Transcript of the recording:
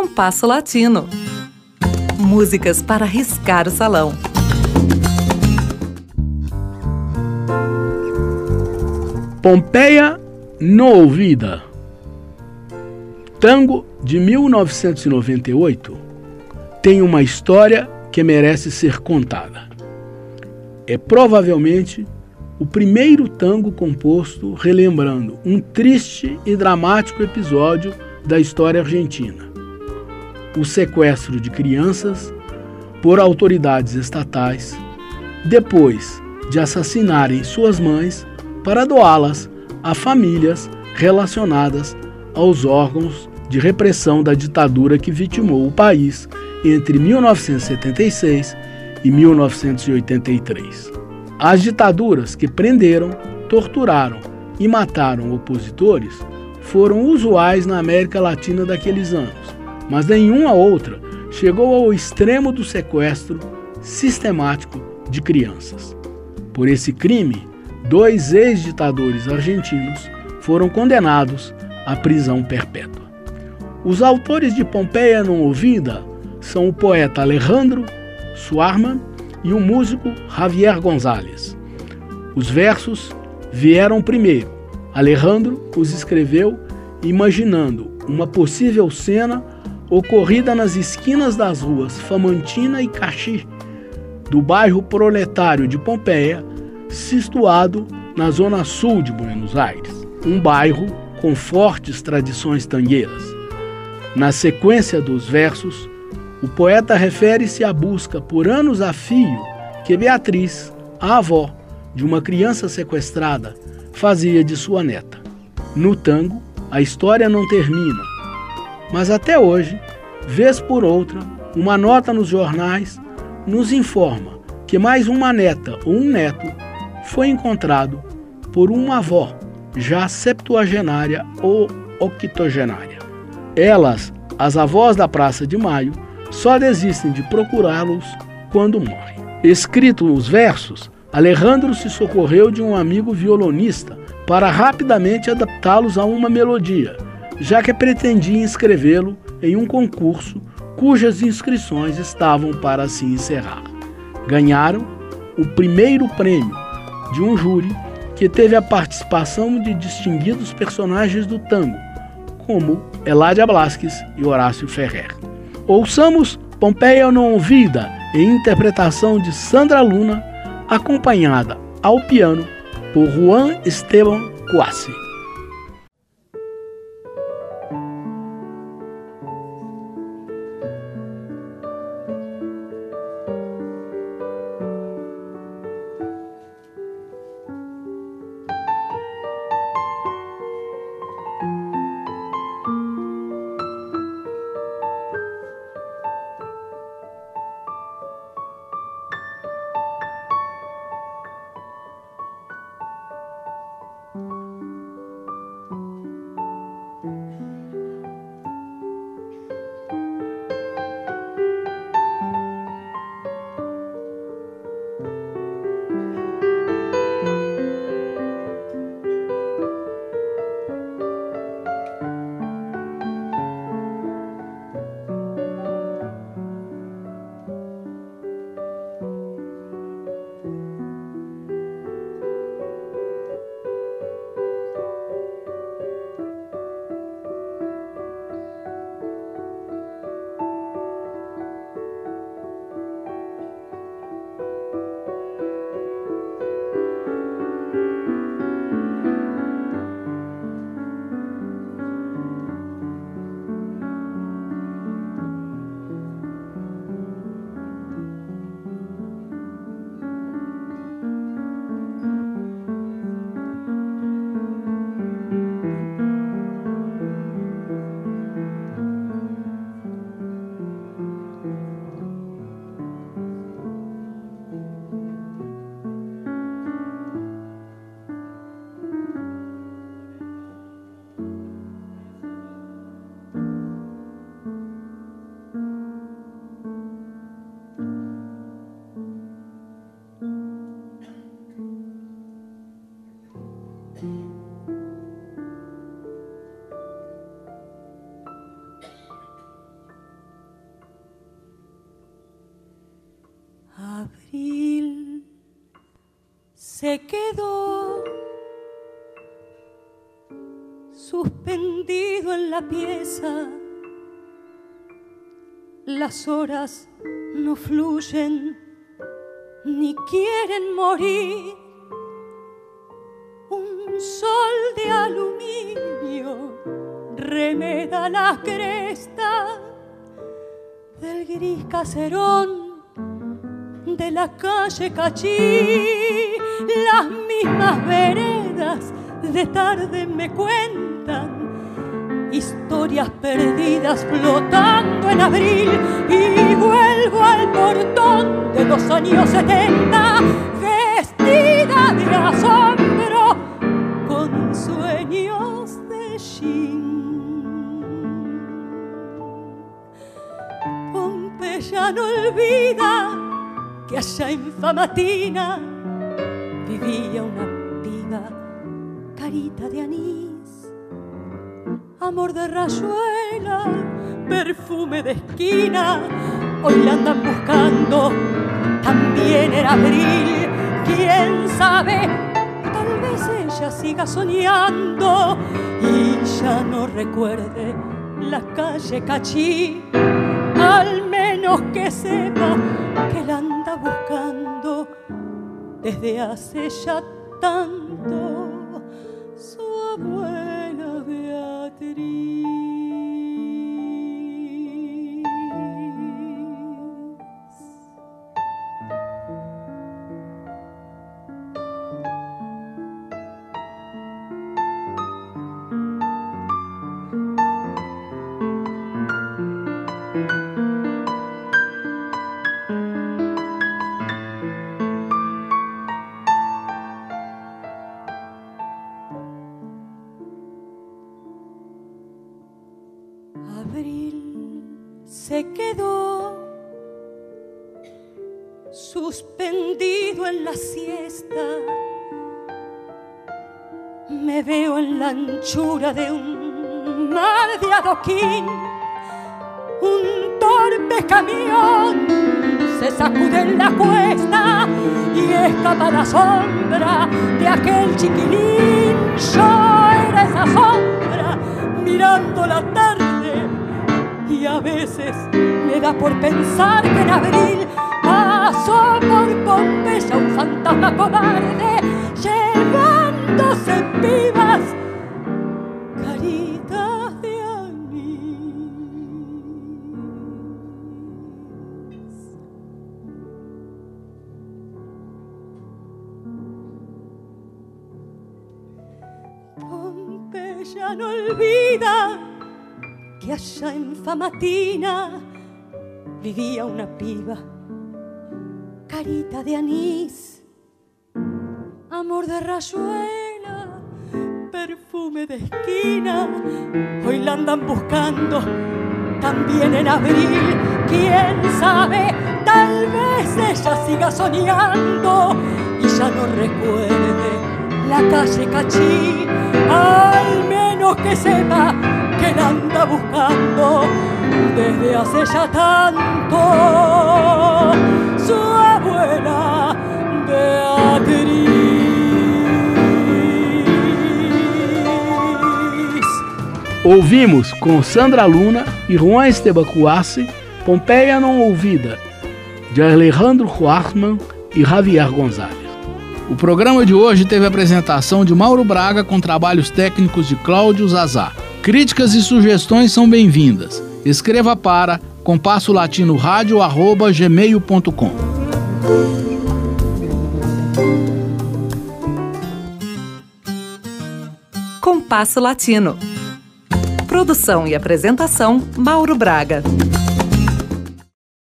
Compasso Latino. Músicas para riscar o salão. Pompeia no Ouvida. Tango de 1998 tem uma história que merece ser contada. É provavelmente o primeiro tango composto relembrando um triste e dramático episódio da história argentina: o sequestro de crianças por autoridades estatais, depois de assassinarem suas mães para doá-las a famílias relacionadas aos órgãos de repressão da ditadura que vitimou o país entre 1976 e 1983. As ditaduras que prenderam, torturaram e mataram opositores foram usuais na América Latina daqueles anos, mas nenhuma outra chegou ao extremo do sequestro sistemático de crianças. Por esse crime, dois ex-ditadores argentinos foram condenados à prisão perpétua. Os autores de Pompeia não ouvida são o poeta Alejandro Suarman e o músico Javier Gonzalez. Os versos vieram primeiro. Alejandro os escreveu imaginando uma possível cena ocorrida nas esquinas das ruas Famantina e Caxi, do bairro proletário de Pompeia, situado na zona sul de Buenos Aires, um bairro com fortes tradições tangueiras. Na sequência dos versos, o poeta refere-se à busca por anos a fio que Beatriz, a avó de uma criança sequestrada, fazia de sua neta. No tango, a história não termina, mas até hoje, vez por outra, uma nota nos jornais nos informa que mais uma neta ou um neto foi encontrado por uma avó já septuagenária ou octogenária. Elas, as avós da Praça de Maio, só desistem de procurá-los quando morrem. Escrito os versos, Alejandro se socorreu de um amigo violonista para rapidamente adaptá-los a uma melodia, já que pretendia inscrevê-lo em um concurso cujas inscrições estavam para se encerrar. Ganharam o primeiro prêmio de um júri que teve a participação de distinguidos personagens do tango, como Eladia Blasques e Horácio Ferrer. Ouçamos Pompeia não ouvida, em interpretação de Sandra Luna, acompanhada ao piano por Juan Esteban Abril se quedó suspendido en la pieza. Las horas no fluyen ni quieren morir. Un sol de aluminio remeda la cresta del gris caserón de la calle Cachí. Las mismas veredas de tarde me cuentan historias perdidas flotando en abril y vuelvo al portón de los años 70 vestida de asombro con sueños de Shin. Pompeya no olvida que allá en Famatina vivía una piba carita de anís, amor de rayuela, perfume de esquina, hoy la andan buscando, también era abril, quién sabe, tal vez ella siga soñando y ya no recuerde la calle Cachí, al menos que sepa que la anda buscando desde hace ya tanto su abuela Beatriz. Se quedó suspendido en la siesta. Me veo en la anchura de un mar de adoquín. Un torpe camión se sacude en la cuesta y escapa la sombra de aquel chiquilín. Yo era esa sombra mirando la tarde y a veces me da por pensar que en abril pasó por Pompeya un fantasma cobarde llevándose vivas caritas de anís. Pompeya no olvida que allá en Famatina vivía una piba, carita de anís, amor de rayuela, perfume de esquina. Hoy la andan buscando también en abril, quién sabe, tal vez ella siga soñando y ya no recuerde la calle Cachí, al menos que sepa la anda buscando desde hace ya tanto su abuela Beatriz. Ouvimos com Sandra Luna e Juan Esteban Cuassi, Pompeia Não Ouvida, de Alejandro Huartman e Javier Gonzalez. O programa de hoje teve a apresentação de Mauro Braga com trabalhos técnicos de Cláudio Zazá. Críticas e sugestões são bem-vindas. Escreva para compasso latino rádio arroba gmail.com. Compasso Latino. Produção e apresentação Mauro Braga.